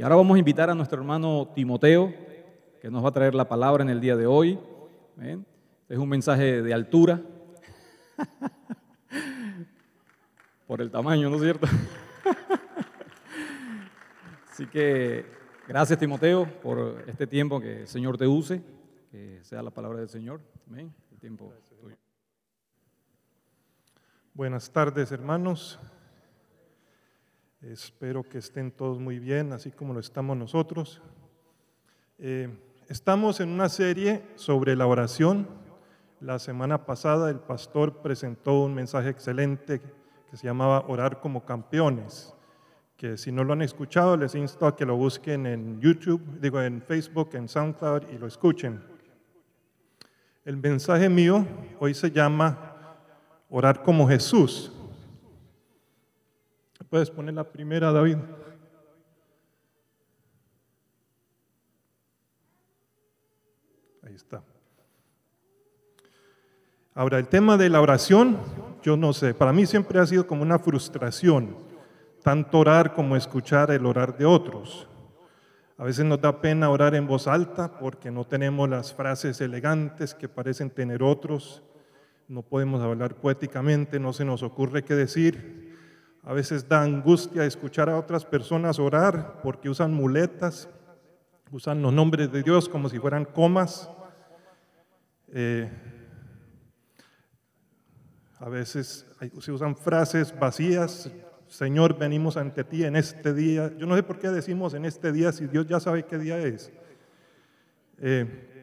Y ahora vamos a invitar a nuestro hermano Timoteo, que nos va a traer la palabra en el día de hoy. Es un mensaje de altura, por el tamaño, ¿no es cierto? Así que gracias Timoteo por este tiempo que el Señor te use, que sea la palabra del Señor. Amén. El tiempo tuyo. Buenas tardes hermanos. Espero que estén todos muy bien, así como lo estamos nosotros. Eh, estamos en una serie sobre la oración. La semana pasada el pastor presentó un mensaje excelente que se llamaba Orar como campeones, que si no lo han escuchado les insto a que lo busquen en YouTube, digo en Facebook, en SoundCloud y lo escuchen. El mensaje mío hoy se llama Orar como Jesús. Puedes poner la primera, David. Ahí está. Ahora, el tema de la oración, yo no sé, para mí siempre ha sido como una frustración, tanto orar como escuchar el orar de otros. A veces nos da pena orar en voz alta porque no tenemos las frases elegantes que parecen tener otros, no podemos hablar poéticamente, no se nos ocurre qué decir. A veces da angustia escuchar a otras personas orar porque usan muletas, usan los nombres de Dios como si fueran comas. Eh, a veces se usan frases vacías. Señor, venimos ante ti en este día. Yo no sé por qué decimos en este día si Dios ya sabe qué día es. Eh,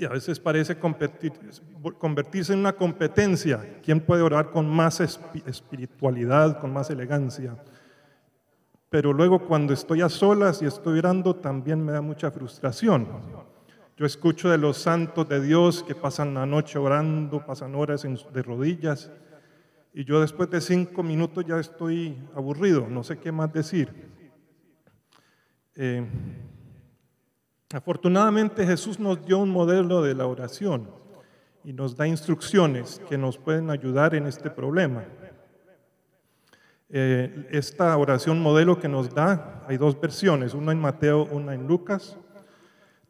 y a veces parece convertirse en una competencia. ¿Quién puede orar con más espiritualidad, con más elegancia? Pero luego cuando estoy a solas y estoy orando también me da mucha frustración. Yo escucho de los santos de Dios que pasan la noche orando, pasan horas de rodillas, y yo después de cinco minutos ya estoy aburrido, no sé qué más decir. Eh, Afortunadamente Jesús nos dio un modelo de la oración y nos da instrucciones que nos pueden ayudar en este problema. Eh, esta oración modelo que nos da, hay dos versiones, una en Mateo, una en Lucas.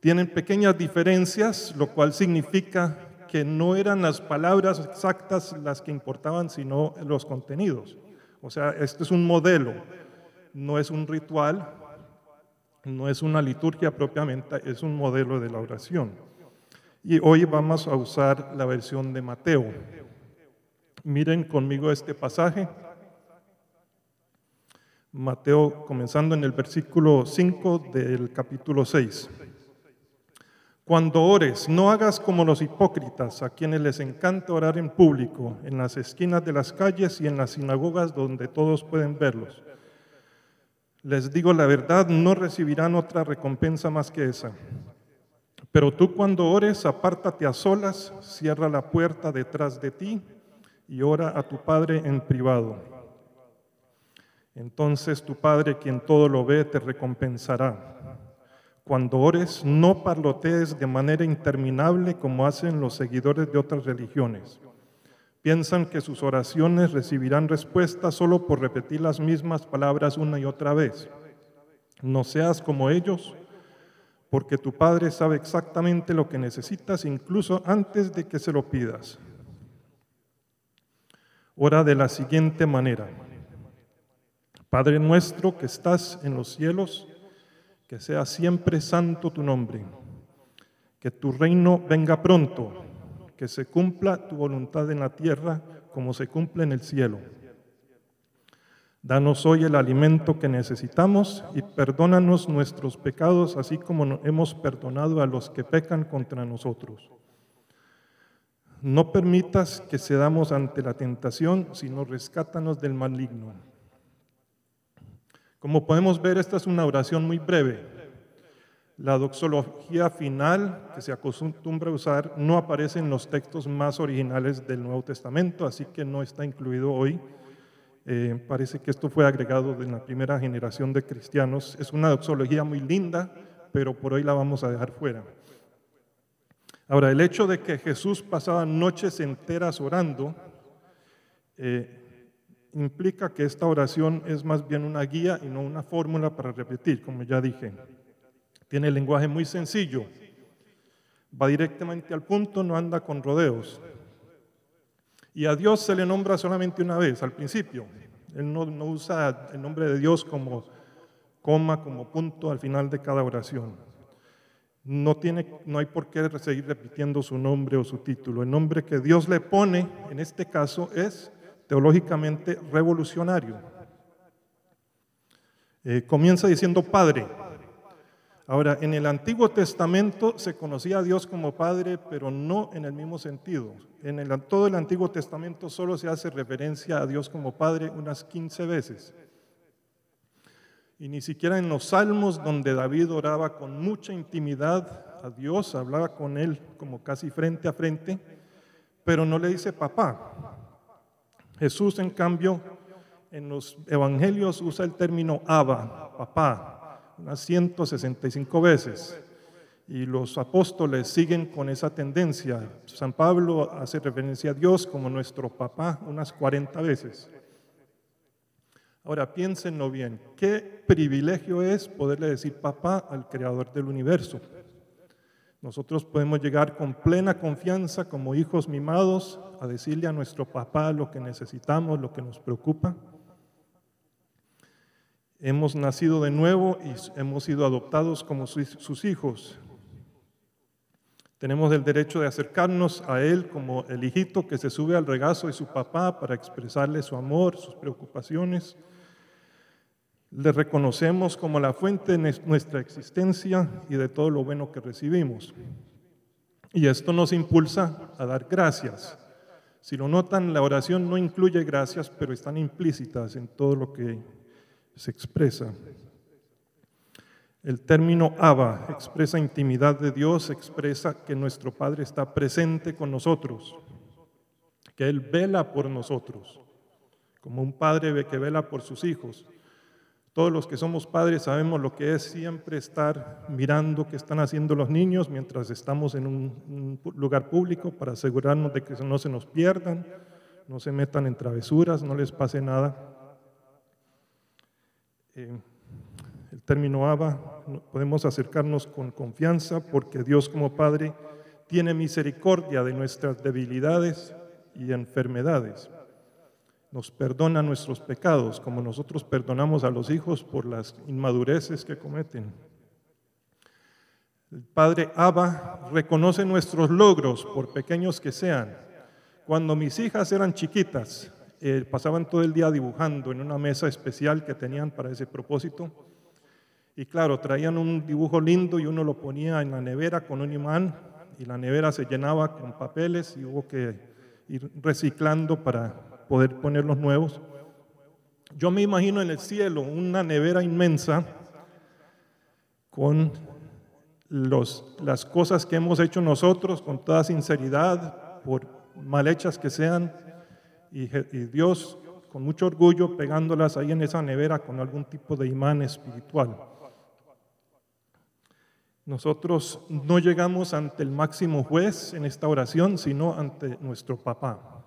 Tienen pequeñas diferencias, lo cual significa que no eran las palabras exactas las que importaban, sino los contenidos. O sea, este es un modelo, no es un ritual, no es una liturgia propiamente, es un modelo de la oración. Y hoy vamos a usar la versión de Mateo. Miren conmigo este pasaje. Mateo comenzando en el versículo 5 del capítulo 6. Cuando ores, no hagas como los hipócritas, a quienes les encanta orar en público, en las esquinas de las calles y en las sinagogas donde todos pueden verlos les digo la verdad, no recibirán otra recompensa más que esa. Pero tú cuando ores, apártate a solas, cierra la puerta detrás de ti y ora a tu Padre en privado. Entonces tu Padre, quien todo lo ve, te recompensará. Cuando ores, no parlotees de manera interminable como hacen los seguidores de otras religiones Piensan que sus oraciones recibirán respuesta solo por repetir las mismas palabras una y otra vez. No seas como ellos, porque tu Padre sabe exactamente lo que necesitas incluso antes de que se lo pidas. Ora de la siguiente manera. Padre nuestro que estás en los cielos, que sea siempre santo tu nombre, que tu reino venga pronto que se cumpla tu voluntad en la tierra como se cumple en el cielo. Danos hoy el alimento que necesitamos y perdónanos nuestros pecados, así como hemos perdonado a los que pecan contra nosotros. No permitas que cedamos ante la tentación, sino rescátanos del maligno. Como podemos ver, esta es una oración muy breve, la doxología final que se acostumbra a usar no aparece en los textos más originales del Nuevo Testamento, así que no está incluido hoy. Eh, parece que esto fue agregado en la primera generación de cristianos. Es una doxología muy linda, pero por hoy la vamos a dejar fuera. Ahora, el hecho de que Jesús pasaba noches enteras orando, eh, implica que esta oración es más bien una guía y no una fórmula para repetir, como ya dije. Tiene lenguaje muy sencillo, va directamente al punto, no anda con rodeos. Y a Dios se le nombra solamente una vez, al principio. Él no, no usa el nombre de Dios como coma, como punto al final de cada oración. No, tiene, no hay por qué seguir repitiendo su nombre o su título. El nombre que Dios le pone, en este caso, es teológicamente revolucionario. Eh, comienza diciendo Padre. Ahora, en el Antiguo Testamento se conocía a Dios como Padre, pero no en el mismo sentido. En todo el Antiguo Testamento solo se hace referencia a Dios como Padre unas 15 veces. Y ni siquiera en los salmos donde David oraba con mucha intimidad a Dios, hablaba con él como casi frente a frente, pero no le dice papá. Jesús, en cambio, en los evangelios usa el término Abba, papá, unas 165 veces. Y los apóstoles siguen con esa tendencia. San Pablo hace referencia a Dios como nuestro papá unas 40 veces. Ahora piénsenlo bien, qué privilegio es poderle decir papá al creador del universo. Nosotros podemos llegar con plena confianza como hijos mimados a decirle a nuestro papá lo que necesitamos, lo que nos preocupa. Hemos nacido de nuevo y hemos sido adoptados como sus hijos. Tenemos el derecho de acercarnos a Él como el hijito que se sube al regazo de su papá para expresarle su amor, sus preocupaciones. Le reconocemos como la fuente de nuestra existencia y de todo lo bueno que recibimos. Y esto nos impulsa a dar gracias. Si lo notan, la oración no incluye gracias, pero están implícitas en todo lo que se expresa. El término Abba expresa intimidad de Dios, expresa que nuestro Padre está presente con nosotros, que Él vela por nosotros, como un padre que vela por sus hijos. Todos los que somos padres sabemos lo que es siempre estar mirando qué están haciendo los niños mientras estamos en un, lugar público para asegurarnos de que no se nos pierdan, no se metan en travesuras, no les pase nada. Eh, el término Abba, podemos acercarnos con confianza porque Dios como Padre tiene misericordia de nuestras debilidades y enfermedades. Nos perdona nuestros pecados como nosotros perdonamos a los hijos por las inmadureces que cometen. El Padre Abba reconoce nuestros logros, por pequeños que sean. Cuando mis hijas eran chiquitas, eh, pasaban todo el día dibujando en una mesa especial que tenían para ese propósito. Y claro, traían un dibujo lindo y uno lo ponía en la nevera con un imán y la nevera se llenaba con papeles y hubo que ir reciclando para poder poner los nuevos. Yo me imagino en el cielo una nevera inmensa con los, las cosas que hemos hecho nosotros con toda sinceridad, por mal hechas que sean, y, Dios con mucho orgullo pegándolas ahí en esa nevera con algún tipo de imán espiritual. Nosotros no llegamos ante el máximo juez en esta oración, sino ante nuestro papá.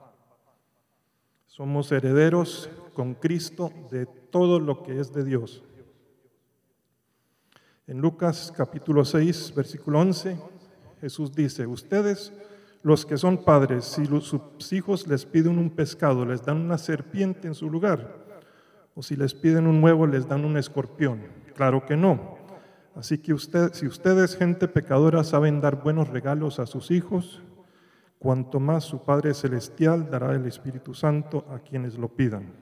Somos herederos con Cristo de todo lo que es de Dios. En Lucas capítulo 6, versículo 11, Jesús dice, ustedes los que son padres, si sus hijos les piden un pescado, les dan una serpiente en su lugar. O si les piden un huevo, les dan un escorpión. Claro que no. Así que usted, si ustedes, gente pecadora, saben dar buenos regalos a sus hijos, cuanto más su Padre Celestial dará el Espíritu Santo a quienes lo pidan.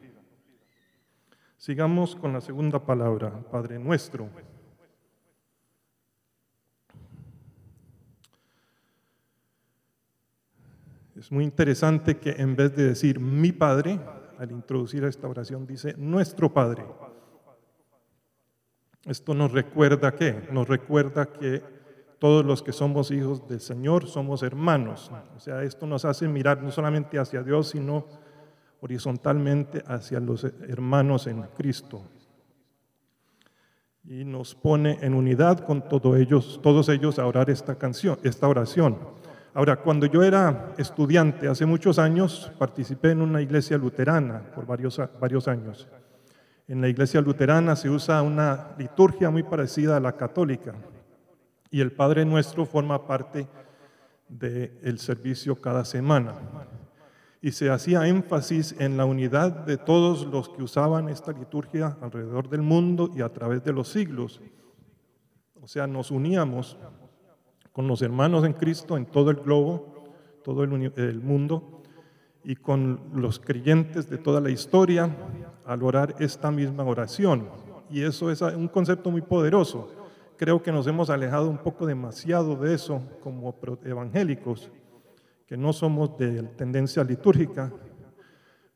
Sigamos con la segunda palabra, Padre nuestro. Es muy interesante que en vez de decir mi Padre, al introducir esta oración dice nuestro Padre. Esto nos recuerda qué? Nos recuerda que todos los que somos hijos del Señor somos hermanos. O sea, esto nos hace mirar no solamente hacia Dios, sino horizontalmente hacia los hermanos en Cristo. Y nos pone en unidad con todos ellos, todos ellos a orar esta canción, esta oración. Ahora, cuando yo era estudiante, hace muchos años, participé en una iglesia luterana por varios, varios años. En la iglesia luterana se usa una liturgia muy parecida a la católica y el Padre Nuestro forma parte del servicio cada semana. Y se hacía énfasis en la unidad de todos los que usaban esta liturgia alrededor del mundo y a través de los siglos. O sea, nos uníamos con los hermanos en Cristo en todo el globo, todo el, mundo, y con los creyentes de toda la historia al orar esta misma oración. Y eso es un concepto muy poderoso creo que nos hemos alejado un poco demasiado de eso como evangélicos, que no somos de tendencia litúrgica,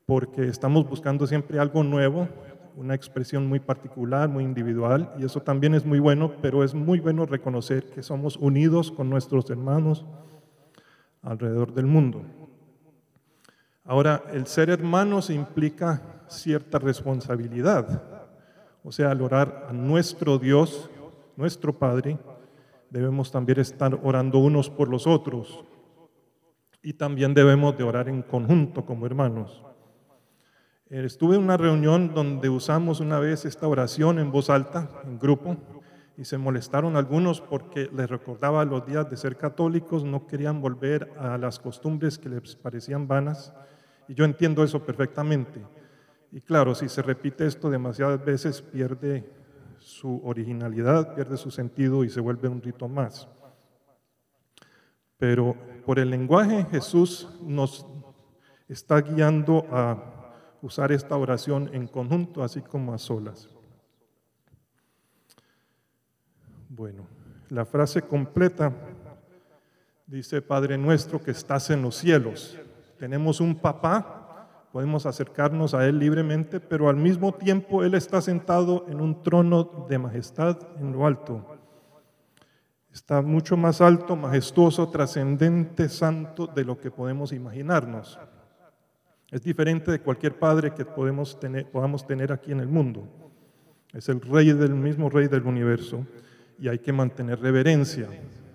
porque estamos buscando siempre algo nuevo, una expresión muy particular, muy individual, y eso también es muy bueno, pero es muy bueno reconocer que somos unidos con nuestros hermanos alrededor del mundo. Ahora, el ser hermanos implica cierta responsabilidad, o sea, al orar a nuestro Dios, nuestro Padre, debemos también estar orando unos por los otros y también debemos de orar en conjunto como hermanos. Eh, estuve en una reunión donde usamos una vez esta oración en voz alta, en grupo, y se molestaron algunos porque les recordaba los días de ser católicos, no querían volver a las costumbres que les parecían vanas, y yo entiendo eso perfectamente. Y claro, si se repite esto demasiadas veces, pierde su originalidad, pierde su sentido y se vuelve un rito más. Pero por el lenguaje Jesús nos está guiando a usar esta oración en conjunto, así como a solas. Bueno, la frase completa dice, Padre nuestro que estás en los cielos. Tenemos un papá podemos acercarnos a Él libremente, pero al mismo tiempo Él está sentado en un trono de majestad en lo alto. Está mucho más alto, majestuoso, trascendente, santo de lo que podemos imaginarnos. Es diferente de cualquier padre que podemos tener, podamos tener aquí en el mundo. Es el rey del mismo rey del universo y hay que mantener reverencia.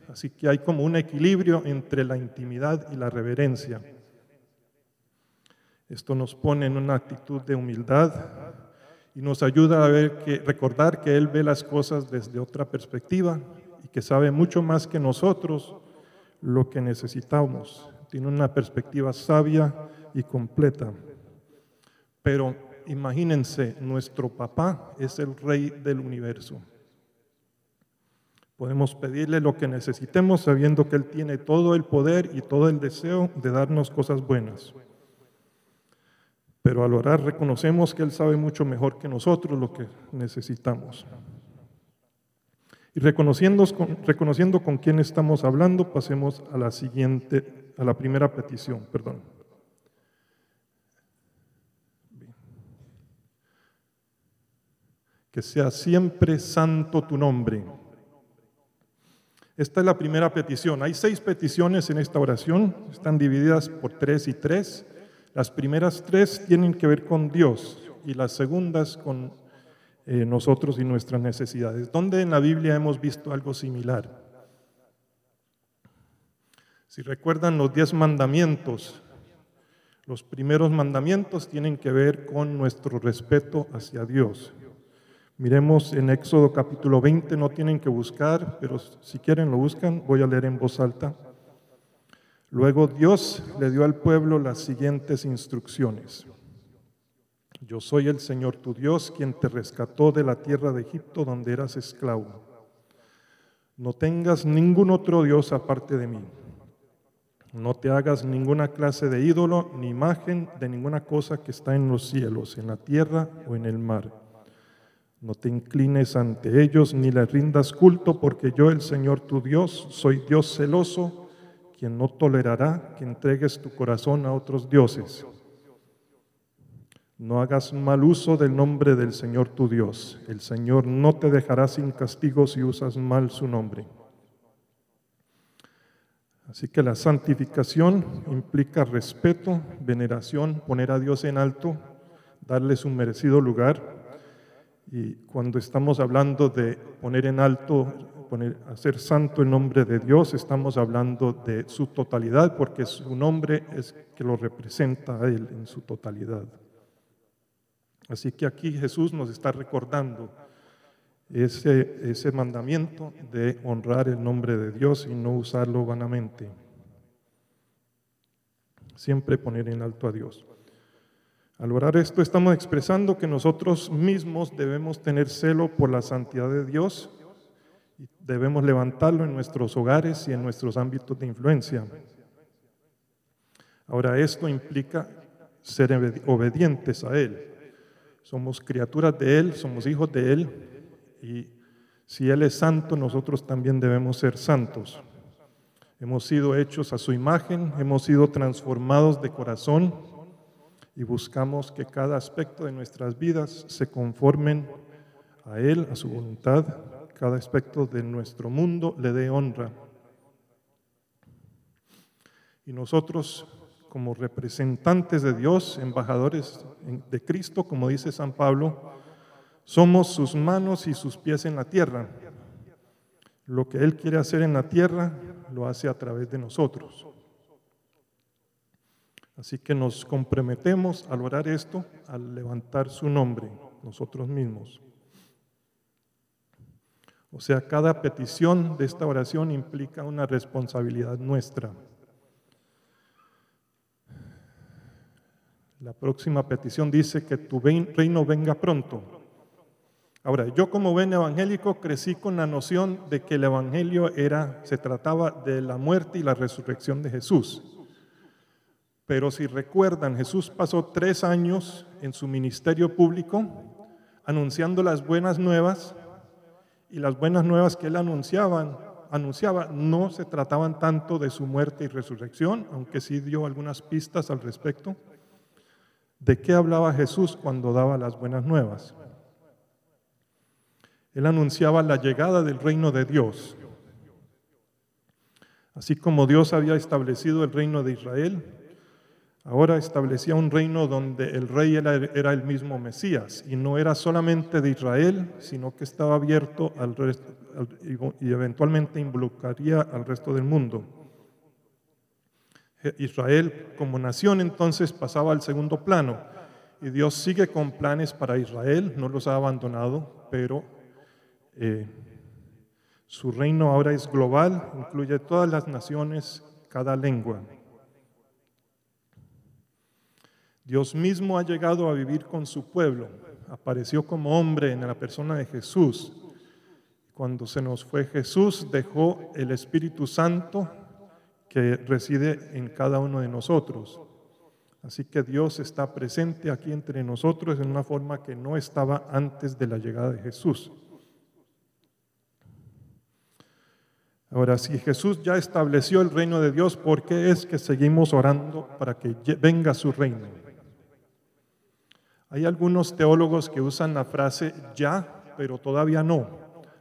Así que hay como un equilibrio entre la intimidad y la reverencia. Esto nos pone en una actitud de humildad y nos ayuda a recordar que Él ve las cosas desde otra perspectiva y que sabe mucho más que nosotros lo que necesitamos. Tiene una perspectiva sabia y completa. Pero imagínense, nuestro papá es el rey del universo. Podemos pedirle lo que necesitemos sabiendo que Él tiene todo el poder y todo el deseo de darnos cosas buenas. Pero al orar reconocemos que Él sabe mucho mejor que nosotros lo que necesitamos. Y reconociendo con, reconociendo con quién estamos hablando, pasemos a la siguiente, a la primera petición, perdón. Que sea siempre santo tu nombre. Esta es la primera petición. Hay seis peticiones en esta oración, están divididas por tres y tres. Las primeras tres tienen que ver con Dios y las segundas con eh, nosotros y nuestras necesidades. ¿Dónde en la Biblia hemos visto algo similar? Si recuerdan los diez mandamientos, los primeros mandamientos tienen que ver con nuestro respeto hacia Dios. Miremos en Éxodo capítulo 20, no tienen que buscar, pero si quieren lo buscan, voy a leer en voz alta. Luego Dios le dio al pueblo las siguientes instrucciones. Yo soy el Señor tu Dios, quien te rescató de la tierra de Egipto donde eras esclavo. No tengas ningún otro Dios aparte de mí. No te hagas ninguna clase de ídolo ni imagen de ninguna cosa que está en los cielos, en la tierra o en el mar. No te inclines ante ellos ni les rindas culto, porque yo, el Señor tu Dios, soy Dios celoso quien no tolerará que entregues tu corazón a otros dioses. No hagas mal uso del nombre del Señor tu Dios. El Señor no te dejará sin castigo si usas mal su nombre. Así que la santificación implica respeto, veneración, poner a Dios en alto, darle su merecido lugar. Y cuando estamos hablando de poner en alto poner, hacer santo el nombre de Dios, estamos hablando de su totalidad, porque su nombre es que lo representa a Él en su totalidad. Así que aquí Jesús nos está recordando ese, ese mandamiento de honrar el nombre de Dios y no usarlo vanamente. Siempre poner en alto a Dios. Al orar esto estamos expresando que nosotros mismos debemos tener celo por la santidad de Dios y debemos levantarlo en nuestros hogares y en nuestros ámbitos de influencia. Ahora, esto implica ser obedientes a Él. Somos criaturas de Él, somos hijos de Él y si Él es santo, nosotros también debemos ser santos. Hemos sido hechos a su imagen, hemos sido transformados de corazón y buscamos que cada aspecto de nuestras vidas se conformen a Él, a su voluntad, cada aspecto de nuestro mundo le dé honra. Y nosotros, como representantes de Dios, embajadores de Cristo, como dice San Pablo, somos sus manos y sus pies en la tierra. Lo que Él quiere hacer en la tierra, lo hace a través de nosotros. Así que nos comprometemos al orar esto, al levantar su nombre nosotros mismos. O sea, cada petición de esta oración implica una responsabilidad nuestra. La próxima petición dice que tu reino venga pronto. Ahora, yo como buen evangélico crecí con la noción de que el evangelio era se trataba de la muerte y la resurrección de Jesús. Pero si recuerdan, Jesús pasó tres años en su ministerio público anunciando las buenas nuevas y las buenas nuevas que él anunciaban, anunciaba no se trataban tanto de su muerte y resurrección, aunque sí dio algunas pistas al respecto. ¿De qué hablaba Jesús cuando daba las buenas nuevas? Él anunciaba la llegada del reino de Dios. Así como Dios había establecido el reino de Israel, Ahora establecía un reino donde el rey era, el mismo Mesías y no era solamente de Israel, sino que estaba abierto al resto y eventualmente involucraría al resto del mundo. Israel como nación entonces pasaba al segundo plano y Dios sigue con planes para Israel, no los ha abandonado, pero eh, su reino ahora es global, incluye todas las naciones, cada lengua. Dios mismo ha llegado a vivir con su pueblo. Apareció como hombre en la persona de Jesús. Cuando se nos fue Jesús, dejó el Espíritu Santo que reside en cada uno de nosotros. Así que Dios está presente aquí entre nosotros en una forma que no estaba antes de la llegada de Jesús. Ahora, si Jesús ya estableció el reino de Dios, ¿por qué es que seguimos orando para que venga su reino? Hay algunos teólogos que usan la frase ya, pero todavía no,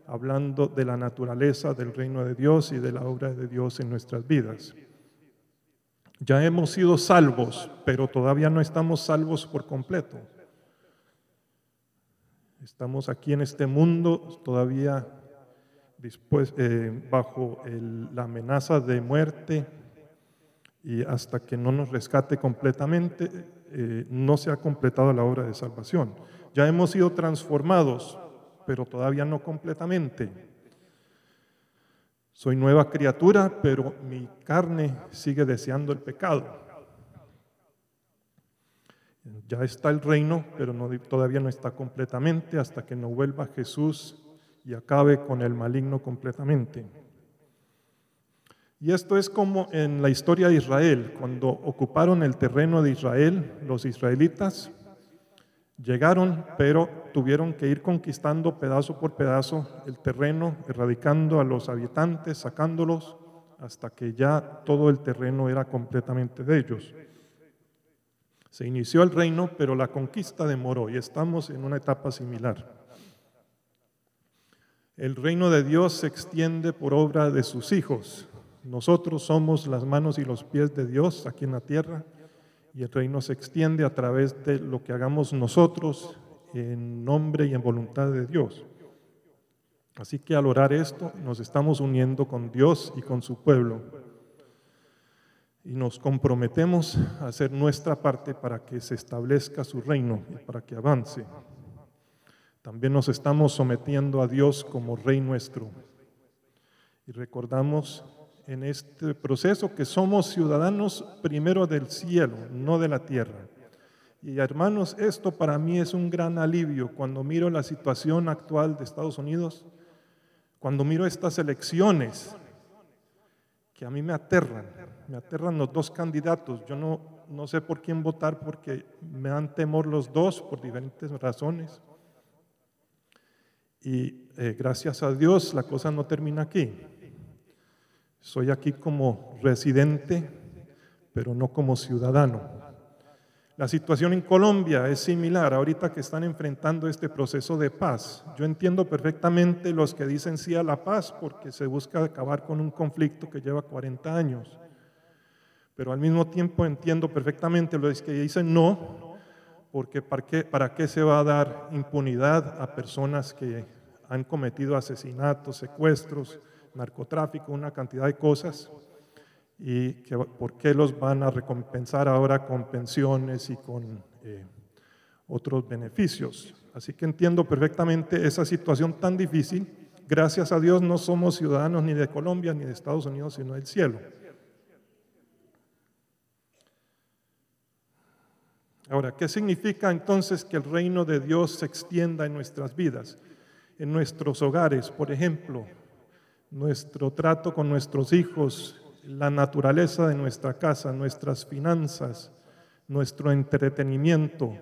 hablando de la naturaleza del reino de Dios y de la obra de Dios en nuestras vidas. Ya hemos sido salvos, pero todavía no estamos salvos por completo. Estamos aquí en este mundo todavía eh, bajo la amenaza de muerte y hasta que no nos rescate completamente eh, no se ha completado la obra de salvación. Ya hemos sido transformados, pero todavía no completamente. Soy nueva criatura, pero mi carne sigue deseando el pecado. Ya está el reino, pero todavía no está completamente hasta que no vuelva Jesús y acabe con el maligno completamente. Y esto es como en la historia de Israel, cuando ocuparon el terreno de Israel, los israelitas llegaron, pero tuvieron que ir conquistando pedazo por pedazo el terreno, erradicando a los habitantes, sacándolos, hasta que ya todo el terreno era completamente de ellos. Se inició el reino, pero la conquista demoró y estamos en una etapa similar. El reino de Dios se extiende por obra de sus hijos, nosotros somos las manos y los pies de Dios aquí en la tierra y el reino se extiende a través de lo que hagamos nosotros en nombre y en voluntad de Dios. Así que al orar esto, nos estamos uniendo con Dios y con su pueblo. Y nos comprometemos a hacer nuestra parte para que se establezca su reino y para que avance. También nos estamos sometiendo a Dios como Rey nuestro. Y recordamos en este proceso que somos ciudadanos primero del cielo, no de la tierra. Y hermanos, esto para mí es un gran alivio cuando miro la situación actual de Estados Unidos cuando miro estas elecciones, que a mí me aterran, me aterran los dos candidatos, yo no, no sé por quién votar porque me dan temor los dos por diferentes razones. Y eh, gracias a Dios la cosa no termina aquí. Soy aquí como residente, pero no como ciudadano. La situación en Colombia es similar ahorita que están enfrentando este proceso de paz. Yo entiendo perfectamente los que dicen sí a la paz porque se busca acabar con un conflicto que lleva 40 años. Pero al mismo tiempo entiendo perfectamente los que dicen no porque ¿para qué, para qué se va a dar impunidad a personas que han cometido asesinatos, secuestros, narcotráfico, una cantidad de cosas y que, por qué los van a recompensar ahora con pensiones y con eh, otros beneficios. Así que entiendo perfectamente esa situación tan difícil. Gracias a Dios no somos ciudadanos ni de Colombia ni de Estados Unidos, sino del cielo. Ahora, ¿qué significa entonces que el reino de Dios se extienda en nuestras vidas? En nuestros hogares, por ejemplo, nuestro trato con nuestros hijos, la naturaleza de nuestra casa, nuestras finanzas, nuestro entretenimiento,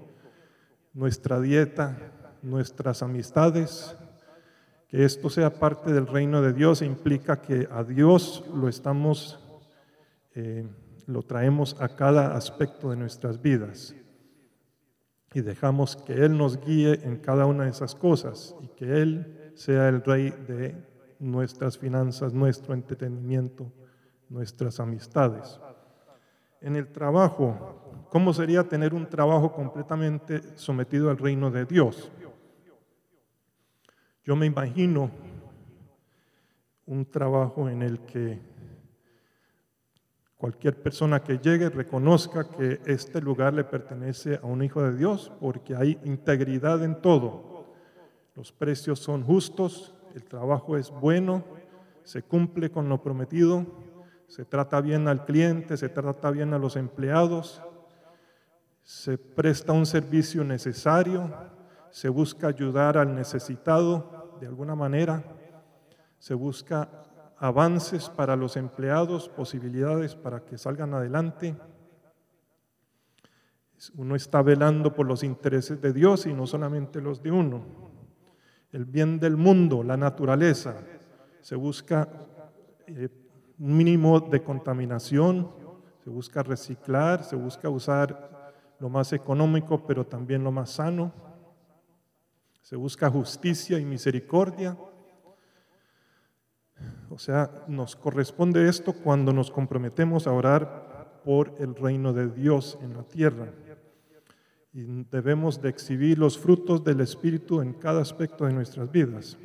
nuestra dieta, nuestras amistades, que esto sea parte del reino de Dios implica que a Dios lo estamos, eh, lo traemos a cada aspecto de nuestras vidas. Y dejamos que Él nos guíe en cada una de esas cosas y que Él sea el rey de nuestras finanzas, nuestro entretenimiento, nuestras amistades. En el trabajo, ¿cómo sería tener un trabajo completamente sometido al reino de Dios? Yo me imagino un trabajo en el que cualquier persona que llegue reconozca que este lugar le pertenece a un hijo de Dios porque hay integridad en todo. Los precios son justos, el trabajo es bueno, se cumple con lo prometido, se trata bien al cliente, se trata bien a los empleados, se presta un servicio necesario, se busca ayudar al necesitado de alguna manera, se busca avances para los empleados, posibilidades para que salgan adelante. Uno está velando por los intereses de Dios y no solamente los de uno. El bien del mundo, la naturaleza, se busca eh, un mínimo de contaminación, se busca reciclar, se busca usar lo más económico, pero también lo más sano. Se busca justicia y misericordia. O sea, nos corresponde esto cuando nos comprometemos a orar por el reino de Dios en la tierra. Y debemos de exhibir los frutos del Espíritu en cada aspecto de nuestras vidas.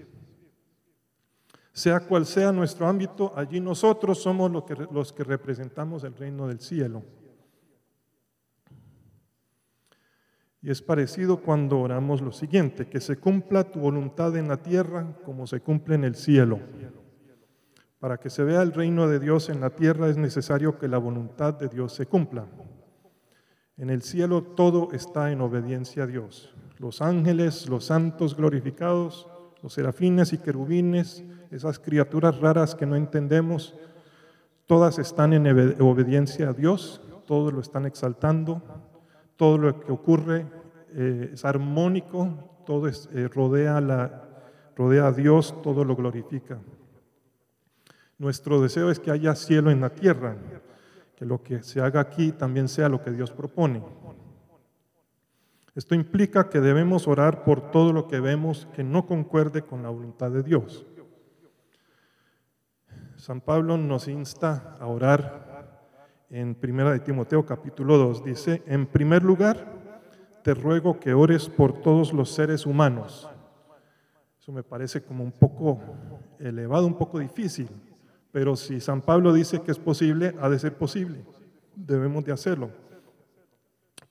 Sea cual sea nuestro ámbito, allí nosotros somos los que, representamos el reino del cielo. Y es parecido cuando oramos lo siguiente, que se cumpla tu voluntad en la tierra como se cumple en el cielo. Para que se vea el reino de Dios en la tierra es necesario que la voluntad de Dios se cumpla. En el cielo todo está en obediencia a Dios. Los ángeles, los santos glorificados, los serafines y querubines, esas criaturas raras que no entendemos, todas están en obediencia a Dios, todos lo están exaltando, todo lo que ocurre eh, es armónico, todo eh, rodea, la, rodea a Dios, todo lo glorifica. Nuestro deseo es que haya cielo en la tierra, que lo que se haga aquí también sea lo que Dios propone. Esto implica que debemos orar por todo lo que vemos que no concuerde con la voluntad de Dios. San Pablo nos insta a orar en 1 de Timoteo capítulo 2. Dice, en primer lugar, te ruego que ores por todos los seres humanos. Eso me parece como un poco elevado, un poco difícil. Pero si San Pablo dice que es posible, ha de ser posible. Debemos de hacerlo.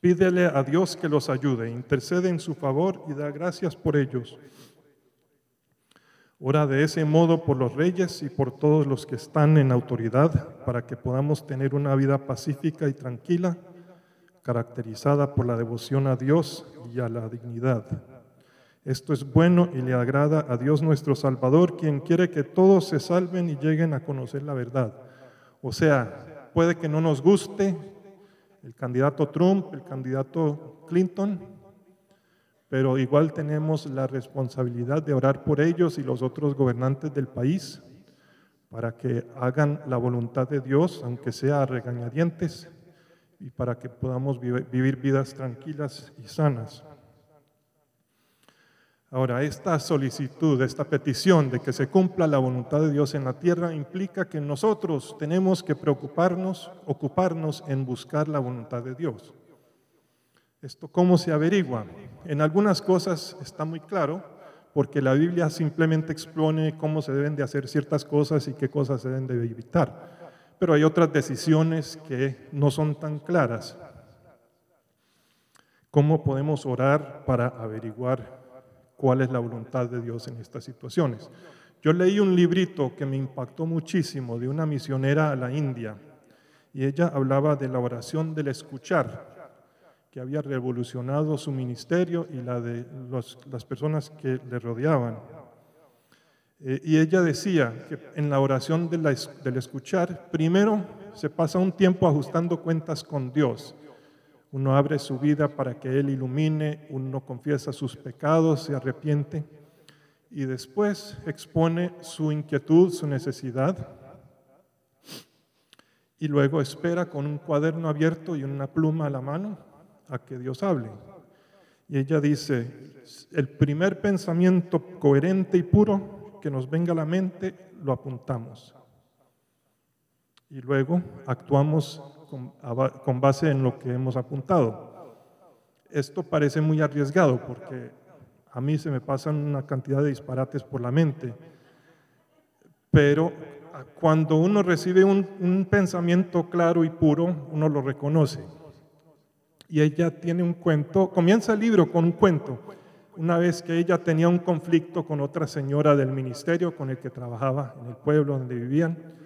Pídele a Dios que los ayude, intercede en su favor y da gracias por ellos. Ora de ese modo por los reyes y por todos los que están en autoridad para que podamos tener una vida pacífica y tranquila, caracterizada por la devoción a Dios y a la dignidad. Esto es bueno y le agrada a Dios nuestro Salvador, quien quiere que todos se salven y lleguen a conocer la verdad. O sea, puede que no nos guste el candidato Trump, el candidato Clinton, pero igual tenemos la responsabilidad de orar por ellos y los otros gobernantes del país para que hagan la voluntad de Dios, aunque sea a regañadientes, y para que podamos vivir vidas tranquilas y sanas. Ahora, esta solicitud, esta petición de que se cumpla la voluntad de Dios en la tierra implica que nosotros tenemos que preocuparnos, ocuparnos en buscar la voluntad de Dios. ¿Esto cómo se averigua? En algunas cosas está muy claro, porque la Biblia simplemente expone cómo se deben de hacer ciertas cosas y qué cosas se deben de evitar. Pero hay otras decisiones que no son tan claras. ¿Cómo podemos orar para averiguar cuál es la voluntad de Dios en estas situaciones. Yo leí un librito que me impactó muchísimo de una misionera a la India y ella hablaba de la oración del escuchar, que había revolucionado su ministerio y la de las personas que le rodeaban. Eh, y ella decía que en la oración del escuchar, primero se pasa un tiempo ajustando cuentas con Dios uno abre su vida para que Él ilumine, uno confiesa sus pecados, se arrepiente y después expone su inquietud, su necesidad y luego espera con un cuaderno abierto y una pluma a la mano a que Dios hable. Y ella dice, el primer pensamiento coherente y puro que nos venga a la mente, lo apuntamos. Y luego actuamos con, base en lo que hemos apuntado. Esto parece muy arriesgado porque a mí se me pasan una cantidad de disparates por la mente, pero cuando uno recibe un, pensamiento claro y puro, uno lo reconoce. Y ella tiene un cuento, comienza el libro con un cuento, una vez que ella tenía un conflicto con otra señora del ministerio con el que trabajaba en el pueblo donde vivían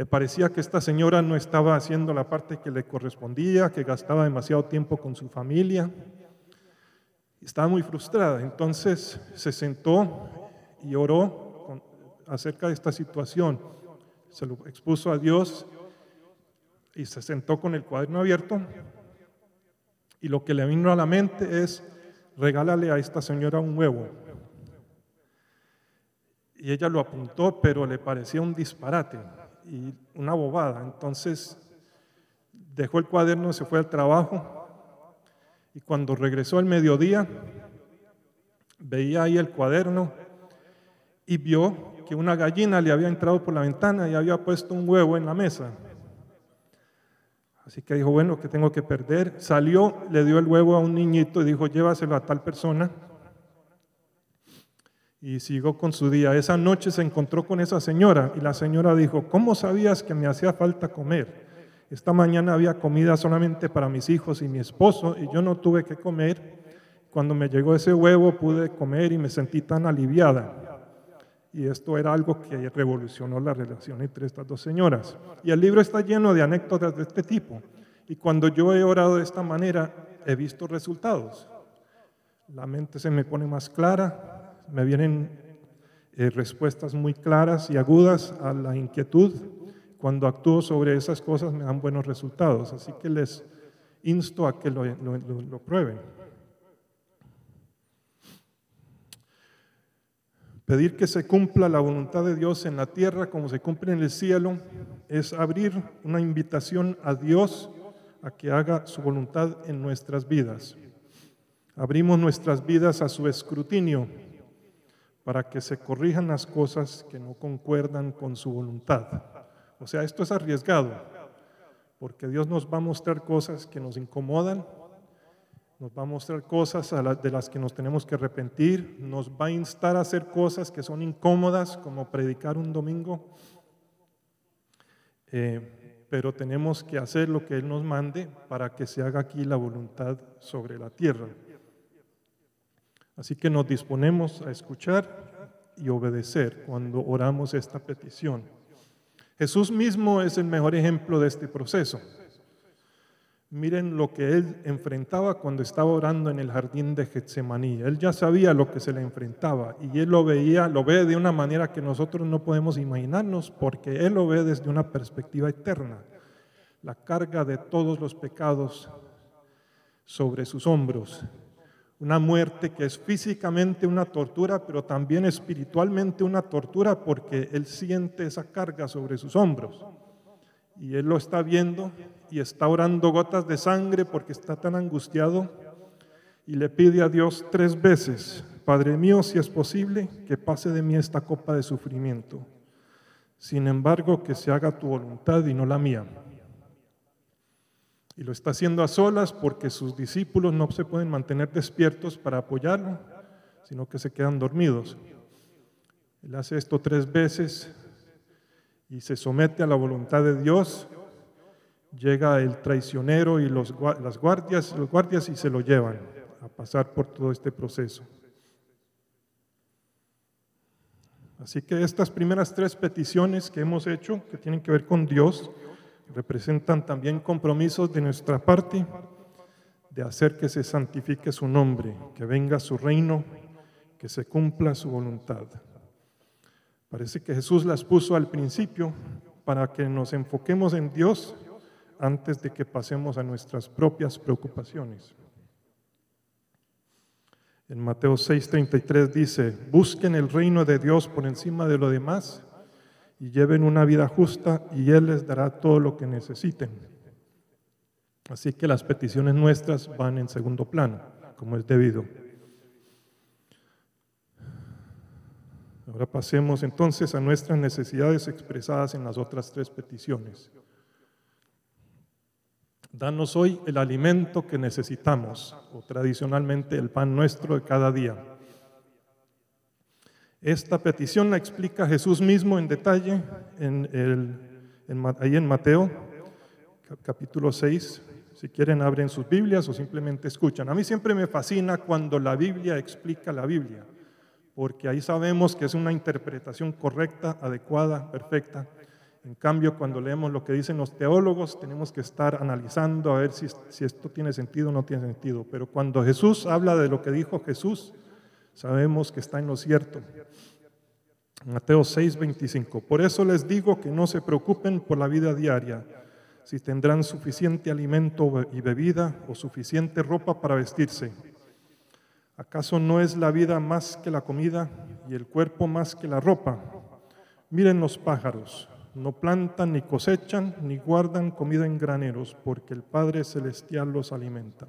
le parecía que esta señora no estaba haciendo la parte que le correspondía, que gastaba demasiado tiempo con su familia. Estaba muy frustrada. Entonces se sentó y oró acerca de esta situación. Se lo expuso a Dios y se sentó con el cuaderno abierto. Y lo que le vino a la mente es, regálale a esta señora un huevo. Y ella lo apuntó, pero le parecía un disparate y una bobada. Entonces dejó el cuaderno, se fue al trabajo y cuando regresó al mediodía veía ahí el cuaderno y vio que una gallina le había entrado por la ventana y había puesto un huevo en la mesa. Así que dijo, bueno, que tengo que perder? Salió, le dio el huevo a un niñito y dijo, llévaselo a tal persona y siguió con su día. Esa noche se encontró con esa señora y la señora dijo, ¿cómo sabías que me hacía falta comer? Esta mañana había comida solamente para mis hijos y mi esposo y yo no tuve que comer. Cuando me llegó ese huevo pude comer y me sentí tan aliviada. Y esto era algo que revolucionó la relación entre estas dos señoras. Y el libro está lleno de anécdotas de este tipo. Y cuando yo he orado de esta manera, he visto resultados. La mente se me pone más clara, me vienen eh, respuestas muy claras y agudas a la inquietud. Cuando actúo sobre esas cosas me dan buenos resultados. Así que les insto a que lo, lo prueben. Pedir que se cumpla la voluntad de Dios en la tierra como se cumple en el cielo es abrir una invitación a Dios a que haga su voluntad en nuestras vidas. Abrimos nuestras vidas a su escrutinio para que se corrijan las cosas que no concuerdan con su voluntad. O sea, esto es arriesgado, porque Dios nos va a mostrar cosas que nos incomodan nos va a mostrar cosas de las que nos tenemos que arrepentir, nos va a instar a hacer cosas que son incómodas, como predicar un domingo, eh, pero tenemos que hacer lo que Él nos mande para que se haga aquí la voluntad sobre la tierra. Así que nos disponemos a escuchar y obedecer cuando oramos esta petición. Jesús mismo es el mejor ejemplo de este proceso. Miren lo que él enfrentaba cuando estaba orando en el jardín de Getsemaní. Él ya sabía lo que se le enfrentaba y él lo veía, lo ve de una manera que nosotros no podemos imaginarnos porque él lo ve desde una perspectiva eterna. La carga de todos los pecados sobre sus hombros. Una muerte que es físicamente una tortura, pero también espiritualmente una tortura porque él siente esa carga sobre sus hombros y él lo está viendo y está orando gotas de sangre porque está tan angustiado y le pide a Dios tres veces, Padre mío, si es posible, que pase de mí esta copa de sufrimiento. Sin embargo, que se haga tu voluntad y no la mía. Y lo está haciendo a solas porque sus discípulos no se pueden mantener despiertos para apoyarlo, sino que se quedan dormidos. Él hace esto tres veces y se somete a la voluntad de Dios, llega el traicionero y los, las guardias, los guardias y se lo llevan a pasar por todo este proceso. Así que estas primeras tres peticiones que hemos hecho, que tienen que ver con Dios, representan también compromisos de nuestra parte de hacer que se santifique su nombre, que venga su reino, que se cumpla su voluntad. Parece que Jesús las puso al principio para que nos enfoquemos en Dios antes de que pasemos a nuestras propias preocupaciones. En Mateo 6:33 dice, busquen el reino de Dios por encima de lo demás y lleven una vida justa y Él les dará todo lo que necesiten. Así que las peticiones nuestras van en segundo plano, como es debido. Ahora pasemos entonces a nuestras necesidades expresadas en las otras tres peticiones. Danos hoy el alimento que necesitamos, o tradicionalmente el pan nuestro de cada día. Esta petición la explica Jesús mismo en detalle en ahí en Mateo capítulo 6. Si quieren abren sus Biblias o simplemente escuchan. A mí siempre me fascina cuando la Biblia explica la Biblia porque ahí sabemos que es una interpretación correcta, adecuada, perfecta. En cambio, cuando leemos lo que dicen los teólogos, tenemos que estar analizando a ver si, si esto tiene sentido o no tiene sentido. Pero cuando Jesús habla de lo que dijo Jesús, sabemos que está en lo cierto. Mateo 6, 25. Por eso les digo que no se preocupen por la vida diaria, si tendrán suficiente alimento y bebida o suficiente ropa para vestirse. ¿Acaso no es la vida más que la comida y el cuerpo más que la ropa? Miren los pájaros, no plantan ni cosechan ni guardan comida en graneros, porque el Padre Celestial los alimenta.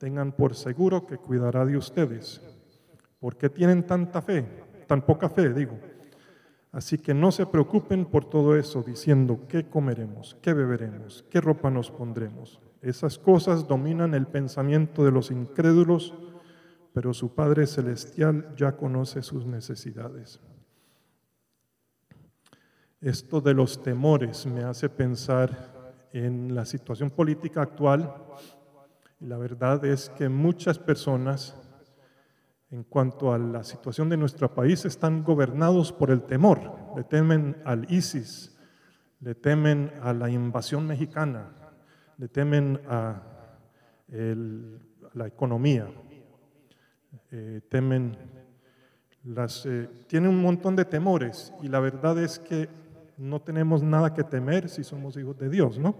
tengan por seguro que cuidará de ustedes. ¿Por qué tienen tanta fe? Tan poca fe, digo. Así que no se preocupen por todo eso, diciendo qué comeremos, qué beberemos, qué ropa nos pondremos esas cosas dominan el pensamiento de los incrédulos, pero su Padre Celestial ya conoce sus necesidades. Esto de los temores me hace pensar en la situación política actual la verdad es que muchas personas en cuanto a la situación de nuestro país están gobernados por el temor, le temen al ISIS, le temen a la invasión mexicana, le temen a la economía, eh, temen las, eh, tienen un montón de temores y la verdad es que no tenemos nada que temer si somos hijos de Dios, ¿no?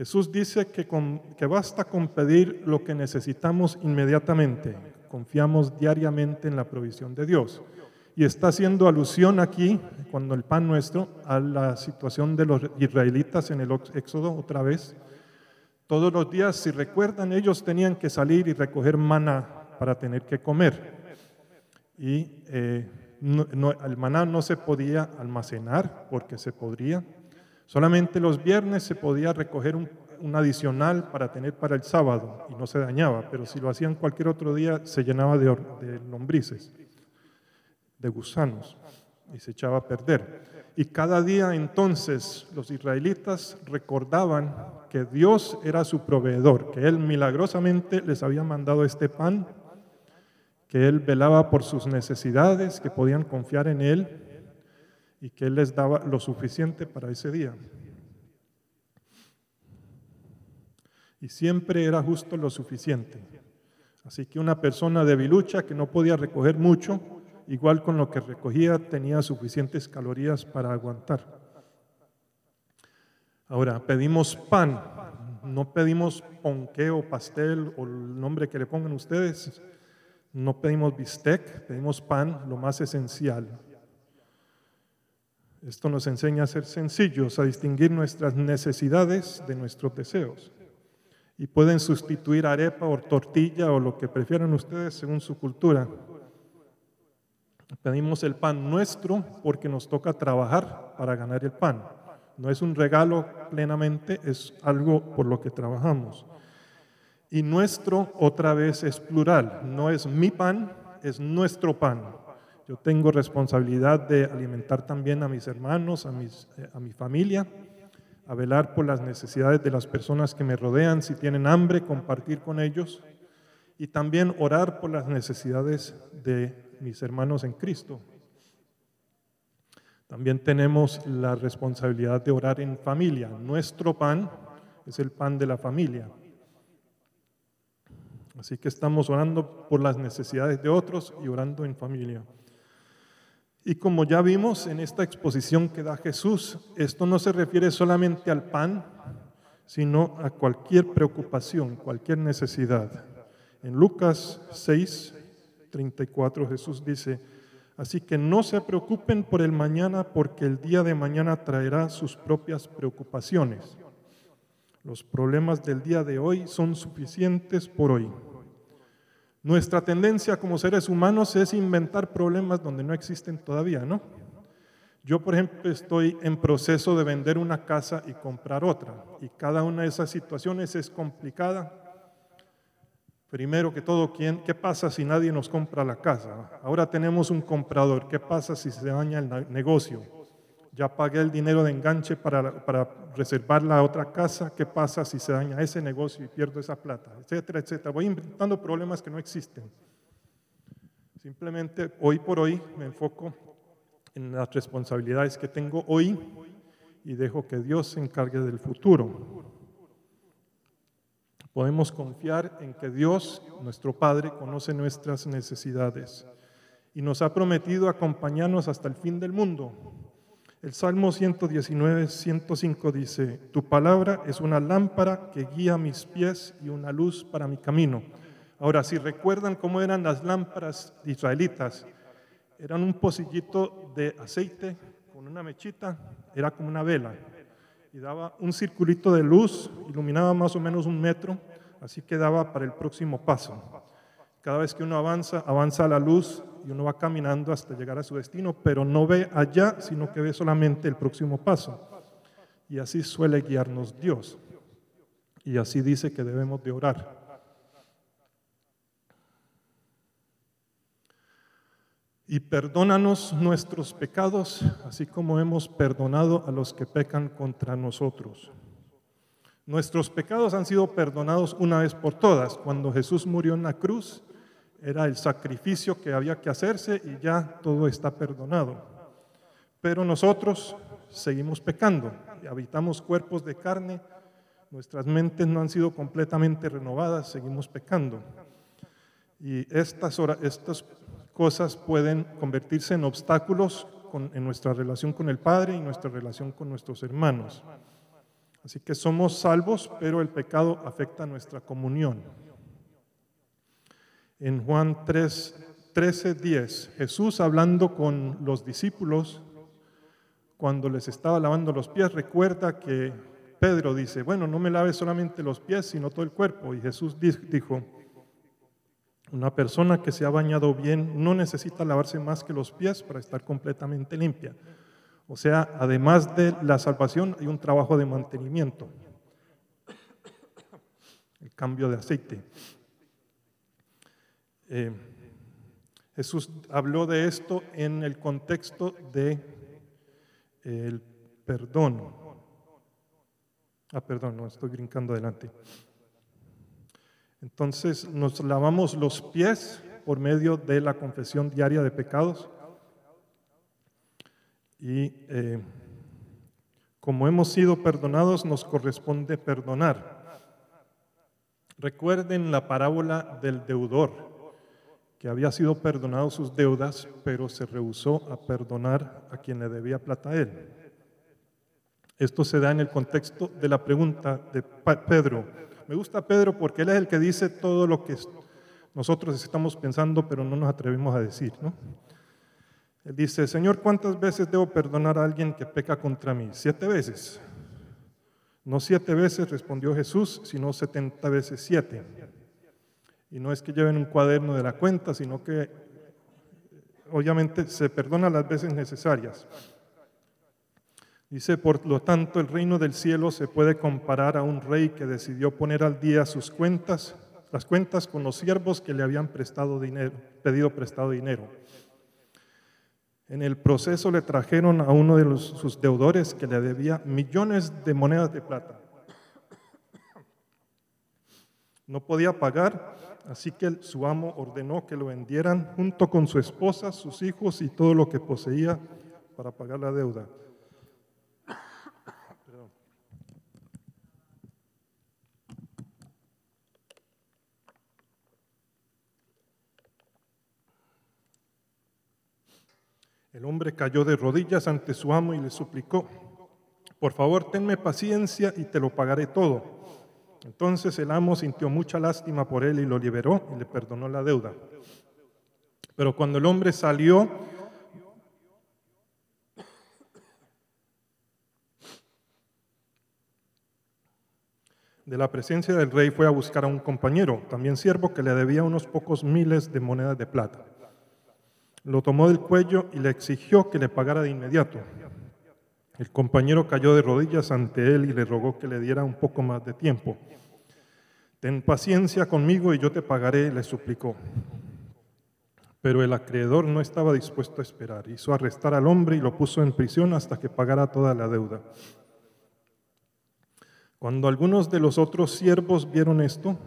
Jesús dice que, basta con pedir lo que necesitamos inmediatamente. Confiamos diariamente en la provisión de Dios. Y está haciendo alusión aquí, cuando el pan nuestro, a la situación de los israelitas en el Éxodo otra vez. Todos los días, si recuerdan, ellos tenían que salir y recoger maná para tener que comer. Y eh, no- el maná no se podía almacenar porque se podría. Solamente los viernes se podía recoger un, adicional para tener para el sábado y no se dañaba, pero si lo hacían cualquier otro día se llenaba de lombrices, de gusanos y se echaba a perder. Y cada día entonces los israelitas recordaban que Dios era su proveedor, que Él milagrosamente les había mandado este pan, que Él velaba por sus necesidades, que podían confiar en Él y que Él les daba lo suficiente para ese día. Y siempre era justo lo suficiente. Así que una persona debilucha que no podía recoger mucho, igual con lo que recogía tenía suficientes calorías para aguantar. Ahora, pedimos pan, no pedimos ponqué o pastel o el nombre que le pongan ustedes, no pedimos bistec, pedimos pan, lo más esencial. Esto nos enseña a ser sencillos, a distinguir nuestras necesidades de nuestros deseos. Y pueden sustituir arepa o tortilla o lo que prefieran ustedes según su cultura. Pedimos el pan nuestro porque nos toca trabajar para ganar el pan. No es un regalo plenamente, es algo por lo que trabajamos. Y nuestro otra vez es plural, no es mi pan, es nuestro pan. Yo tengo responsabilidad de alimentar también a mis hermanos, a, mis, eh, a mi familia, a velar por las necesidades de las personas que me rodean, si tienen hambre, compartir con ellos y también orar por las necesidades de mis hermanos en Cristo. También tenemos la responsabilidad de orar en familia. Nuestro pan es el pan de la familia. Así que estamos orando por las necesidades de otros y orando en familia. Y como ya vimos en esta exposición que da Jesús, esto no se refiere solamente al pan, sino a cualquier preocupación, cualquier necesidad. En Lucas 6, 34 Jesús dice, así que no se preocupen por el mañana porque el día de mañana traerá sus propias preocupaciones. Los problemas del día de hoy son suficientes por hoy. Nuestra tendencia como seres humanos es inventar problemas donde no existen todavía, ¿no? Yo, por ejemplo, estoy en proceso de vender una casa y comprar otra, y cada una de esas situaciones es complicada. Primero que todo, ¿quién, ¿qué pasa si nadie nos compra la casa? Ahora tenemos un comprador, ¿qué pasa si se daña el negocio? Ya pagué el dinero de enganche para, para reservar la otra casa, ¿qué pasa si se daña ese negocio y pierdo esa plata? Etcétera, etcétera. Voy inventando problemas que no existen. Simplemente hoy por hoy me enfoco en las responsabilidades que tengo hoy y dejo que Dios se encargue del futuro. Podemos confiar en que Dios, nuestro Padre, conoce nuestras necesidades y nos ha prometido acompañarnos hasta el fin del mundo. El Salmo 119, 105 dice, Tu palabra es una lámpara que guía mis pies y una luz para mi camino. Ahora, si recuerdan cómo eran las lámparas israelitas, eran un pocillito de aceite con una mechita, era como una vela, y daba un circulito de luz, iluminaba más o menos un metro, así que daba para el próximo paso. Cada vez que uno avanza, avanza la luz y uno va caminando hasta llegar a su destino, pero no ve allá, sino que ve solamente el próximo paso. Y así suele guiarnos Dios. Y así dice que debemos de orar. Y perdónanos nuestros pecados, así como hemos perdonado a los que pecan contra nosotros. Nuestros pecados han sido perdonados una vez por todas. Cuando Jesús murió en la cruz, era el sacrificio que había que hacerse y ya todo está perdonado. Pero nosotros seguimos pecando y habitamos cuerpos de carne, nuestras mentes no han sido completamente renovadas, seguimos pecando. Y estas, estas cosas pueden convertirse en obstáculos con, en nuestra relación con el Padre y nuestra relación con nuestros hermanos. Así que somos salvos, pero el pecado afecta nuestra comunión. En Juan 3, 13, 10, Jesús hablando con los discípulos, cuando les estaba lavando los pies, recuerda que Pedro dice, bueno, no me laves solamente los pies, sino todo el cuerpo. Y Jesús dijo, una persona que se ha bañado bien no necesita lavarse más que los pies para estar completamente limpia. O sea, además de la salvación, hay un trabajo de mantenimiento. El cambio de aceite. Eh, Jesús habló de esto en el contexto de el perdón. Ah, perdón, no estoy brincando adelante. Entonces nos lavamos los pies por medio de la confesión diaria de pecados y eh, como hemos sido perdonados, nos corresponde perdonar. Recuerden la parábola del deudor, que había sido perdonado sus deudas, pero se rehusó a perdonar a quien le debía plata a él. Esto se da en el contexto de la pregunta de Pedro. Me gusta Pedro porque él es el que dice todo lo que nosotros estamos pensando, pero no nos atrevemos a decir. ¿no? Él dice, Señor, ¿cuántas veces debo perdonar a alguien que peca contra mí? Siete veces. No siete veces, respondió Jesús, sino setenta veces siete. Y no es que lleven un cuaderno de la cuenta, sino que obviamente se perdona las veces necesarias. Dice, por lo tanto, el reino del cielo se puede comparar a un rey que decidió poner al día sus cuentas, las cuentas con los siervos que le habían prestado dinero, pedido prestado dinero. En el proceso le trajeron a uno de sus deudores que le debía millones de monedas de plata. No podía pagar, así que su amo ordenó que lo vendieran junto con su esposa, sus hijos y todo lo que poseía para pagar la deuda. El hombre cayó de rodillas ante su amo y le suplicó, por favor, tenme paciencia y te lo pagaré todo. Entonces el amo sintió mucha lástima por él y lo liberó y le perdonó la deuda. Pero cuando el hombre salió, de la presencia del rey fue a buscar a un compañero, también siervo, que le debía unos pocos miles de monedas de plata. Lo tomó del cuello y le exigió que le pagara de inmediato. El compañero cayó de rodillas ante él y le rogó que le diera un poco más de tiempo. Ten paciencia conmigo y yo te pagaré, le suplicó. Pero el acreedor no estaba dispuesto a esperar. Hizo arrestar al hombre y lo puso en prisión hasta que pagara toda la deuda. Cuando algunos de los otros siervos vieron esto,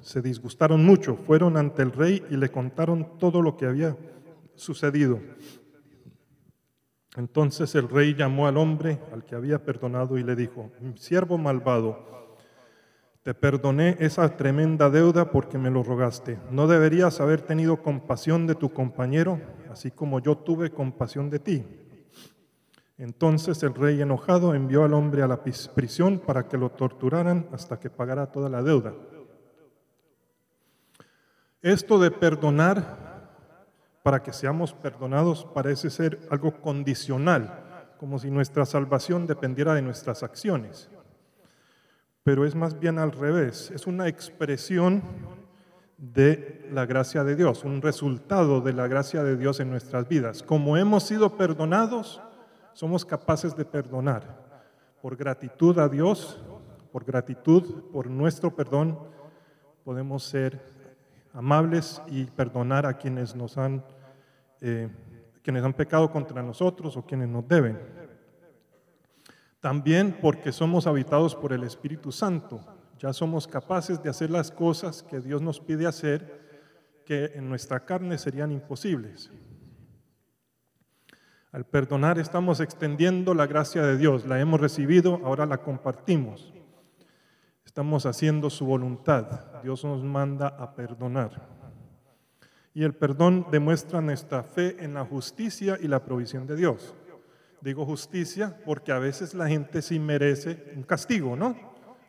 se disgustaron mucho, fueron ante el rey y le contaron todo lo que había sucedido. Entonces el rey llamó al hombre al que había perdonado y le dijo, siervo malvado, te perdoné esa tremenda deuda porque me lo rogaste. ¿No deberías haber tenido compasión de tu compañero, así como yo tuve compasión de ti? Entonces el rey enojado envió al hombre a la prisión para que lo torturaran hasta que pagara toda la deuda. Esto de perdonar para que seamos perdonados parece ser algo condicional, como si nuestra salvación dependiera de nuestras acciones. Pero es más bien al revés, es una expresión de la gracia de Dios, un resultado de la gracia de Dios en nuestras vidas. Como hemos sido perdonados, somos capaces de perdonar. Por gratitud a Dios, por gratitud por nuestro perdón, podemos ser amables y perdonar a quienes nos han, eh, quienes han pecado contra nosotros o quienes nos deben. También porque somos habitados por el Espíritu Santo, ya somos capaces de hacer las cosas que Dios nos pide hacer que en nuestra carne serían imposibles. Al perdonar estamos extendiendo la gracia de Dios, la hemos recibido, ahora la compartimos. Estamos haciendo su voluntad. Dios nos manda a perdonar. Y el perdón demuestra nuestra fe en la justicia y la provisión de Dios. Digo justicia porque a veces la gente sí merece un castigo, ¿no?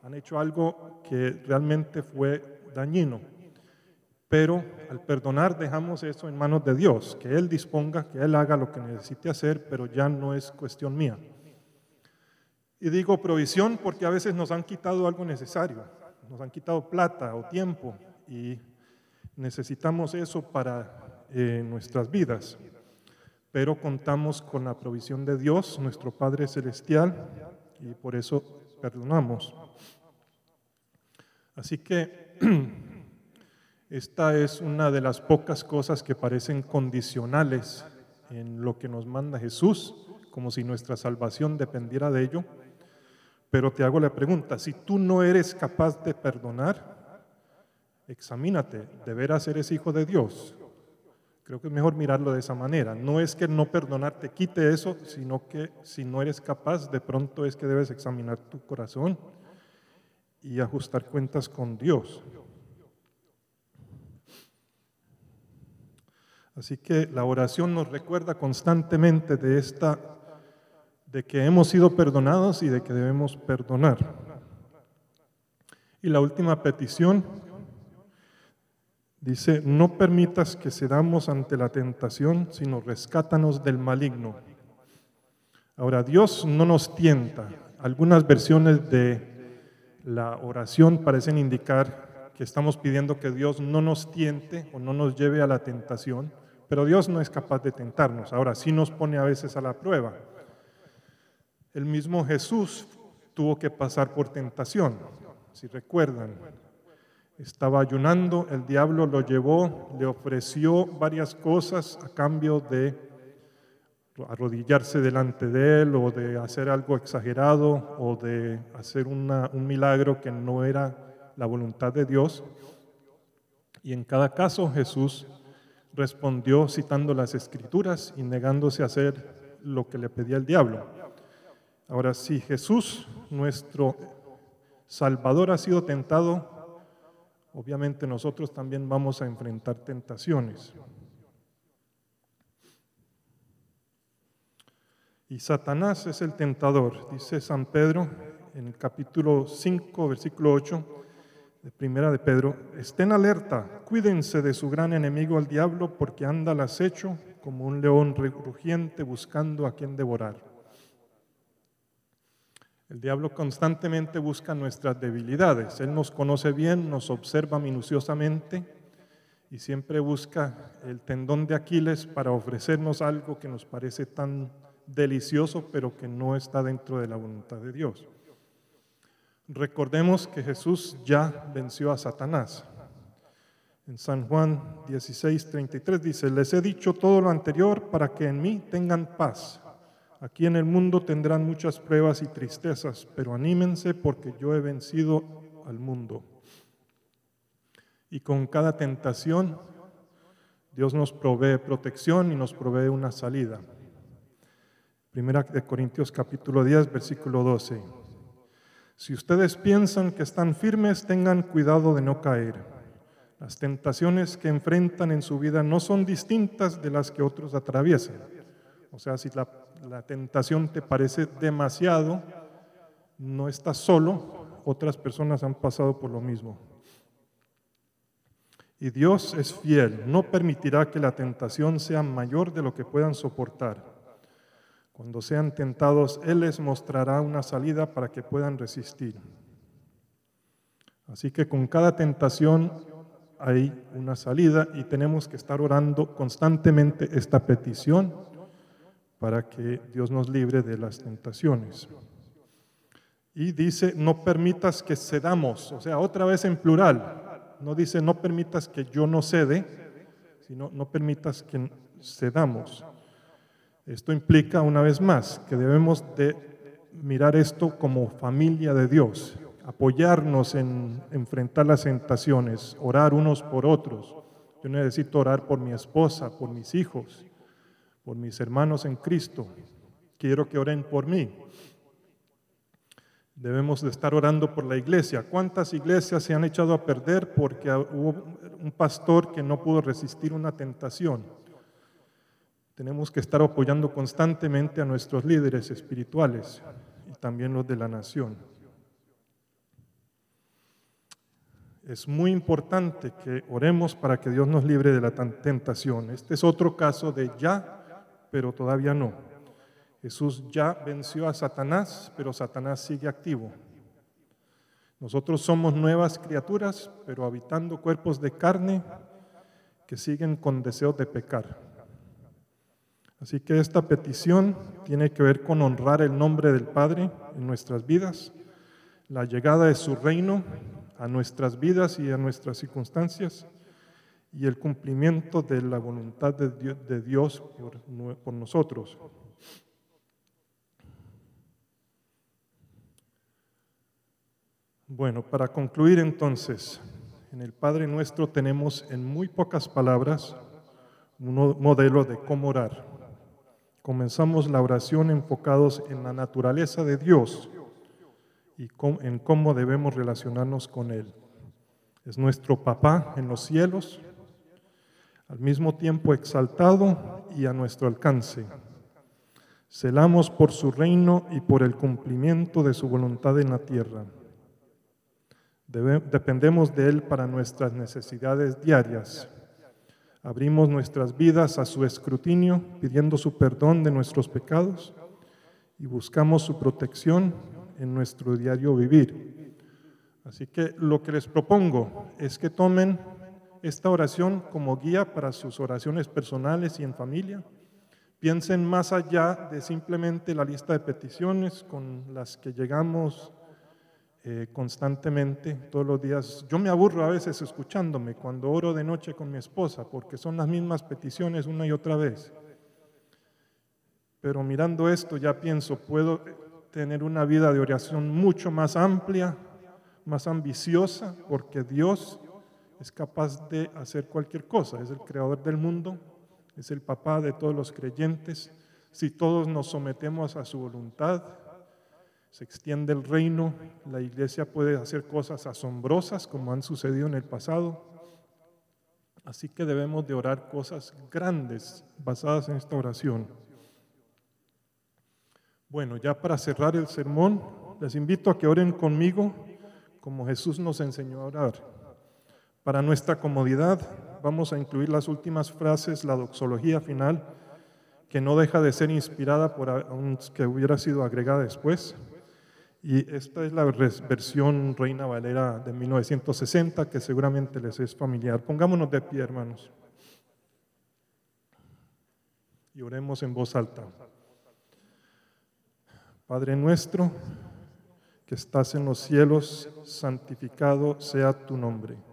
Han hecho algo que realmente fue dañino. Pero al perdonar dejamos eso en manos de Dios, que Él disponga, que Él haga lo que necesite hacer, pero ya no es cuestión mía. Y digo provisión porque a veces nos han quitado algo necesario, nos han quitado plata o tiempo y necesitamos eso para eh, nuestras vidas. Pero contamos con la provisión de Dios, nuestro Padre Celestial, y por eso perdonamos. Así que esta es una de las pocas cosas que parecen condicionales en lo que nos manda Jesús, como si nuestra salvación dependiera de ello. Pero te hago la pregunta, si tú no eres capaz de perdonar, examínate, ¿de veras eres hijo de Dios? Creo que es mejor mirarlo de esa manera. No es que no perdonar te quite eso, sino que si no eres capaz, de pronto es que debes examinar tu corazón y ajustar cuentas con Dios. Así que la oración nos recuerda constantemente de esta de que hemos sido perdonados y de que debemos perdonar. Y la última petición dice, no permitas que cedamos ante la tentación, sino rescátanos del maligno. Ahora, Dios no nos tienta. Algunas versiones de la oración parecen indicar que estamos pidiendo que Dios no nos tiente o no nos lleve a la tentación, pero Dios no es capaz de tentarnos. Ahora sí nos pone a veces a la prueba. El mismo Jesús tuvo que pasar por tentación, si recuerdan. Estaba ayunando, el diablo lo llevó, le ofreció varias cosas a cambio de arrodillarse delante de él o de hacer algo exagerado o de hacer un milagro que no era la voluntad de Dios. Y en cada caso Jesús respondió citando las escrituras y negándose a hacer lo que le pedía el diablo. Ahora, si Jesús, nuestro Salvador, ha sido tentado, obviamente nosotros también vamos a enfrentar tentaciones. Y Satanás es el tentador, dice San Pedro en el capítulo 5, versículo 8 de Primera de Pedro, estén alerta, cuídense de su gran enemigo el diablo, porque anda al acecho como un león rugiente buscando a quien devorar. El diablo constantemente busca nuestras debilidades. Él nos conoce bien, nos observa minuciosamente y siempre busca el tendón de Aquiles para ofrecernos algo que nos parece tan delicioso, pero que no está dentro de la voluntad de Dios. Recordemos que Jesús ya venció a Satanás. En San Juan 16, 33 dice, les he dicho todo lo anterior para que en mí tengan paz. Aquí en el mundo tendrán muchas pruebas y tristezas, pero anímense porque yo he vencido al mundo. Y con cada tentación, Dios nos provee protección y nos provee una salida. Primera de Corintios capítulo 10, versículo 12. Si ustedes piensan que están firmes, tengan cuidado de no caer. Las tentaciones que enfrentan en su vida no son distintas de las que otros atraviesan. O sea, si la tentación te parece demasiado, no estás solo, otras personas han pasado por lo mismo. Y Dios es fiel, no permitirá que la tentación sea mayor de lo que puedan soportar. Cuando sean tentados, Él les mostrará una salida para que puedan resistir. Así que con cada tentación hay una salida y tenemos que estar orando constantemente esta petición para que Dios nos libre de las tentaciones. Y dice, no permitas que cedamos, o sea, otra vez en plural, no dice, no permitas que yo no cede, sino no permitas que cedamos. Esto implica, una vez más, que debemos de mirar esto como familia de Dios, apoyarnos en enfrentar las tentaciones, orar unos por otros. Yo necesito orar por mi esposa, por mis hijos, por mis hermanos en Cristo. Quiero que oren por mí. Debemos de estar orando por la iglesia. ¿Cuántas iglesias se han echado a perder porque hubo un pastor que no pudo resistir una tentación? Tenemos que estar apoyando constantemente a nuestros líderes espirituales y también los de la nación. Es muy importante que oremos para que Dios nos libre de la tentación. Este es otro caso de ya, pero todavía no. Jesús ya venció a Satanás, pero Satanás sigue activo. Nosotros somos nuevas criaturas, pero habitando cuerpos de carne que siguen con deseos de pecar. Así que esta petición tiene que ver con honrar el nombre del Padre en nuestras vidas, la llegada de su reino a nuestras vidas y a nuestras circunstancias y el cumplimiento de la voluntad de Dios, por, por nosotros. Bueno, para concluir entonces, en el Padre Nuestro tenemos en muy pocas palabras un modelo de cómo orar. Comenzamos la oración enfocados en la naturaleza de Dios y en cómo debemos relacionarnos con Él. Es nuestro papá en los cielos, al mismo tiempo exaltado y a nuestro alcance. Celamos por su reino y por el cumplimiento de su voluntad en la tierra dependemos de Él para nuestras necesidades diarias. Abrimos nuestras vidas a su escrutinio, pidiendo su perdón de nuestros pecados y buscamos su protección en nuestro diario vivir. Así que lo que les propongo es que tomen esta oración como guía para sus oraciones personales y en familia. Piensen más allá de simplemente la lista de peticiones con las que llegamos eh, constantemente, todos los días. Yo me aburro a veces escuchándome cuando oro de noche con mi esposa, porque son las mismas peticiones una y otra vez. Pero mirando esto ya pienso, puedo tener una vida de oración mucho más amplia, más ambiciosa, porque Dios es capaz de hacer cualquier cosa, es el creador del mundo, es el papá de todos los creyentes. Si todos nos sometemos a su voluntad, se extiende el reino, la iglesia puede hacer cosas asombrosas como han sucedido en el pasado. Así que debemos de orar cosas grandes basadas en esta oración. Bueno, ya para cerrar el sermón, les invito a que oren conmigo como Jesús nos enseñó a orar. Para nuestra comodidad, vamos a incluir las últimas frases, la doxología final, que no deja de ser inspirada por que hubiera sido agregada después. Y esta es la versión Reina Valera de 1960 que seguramente les es familiar. Pongámonos de pie, hermanos. Y oremos en voz alta. Padre nuestro, que estás en los cielos, santificado sea tu nombre.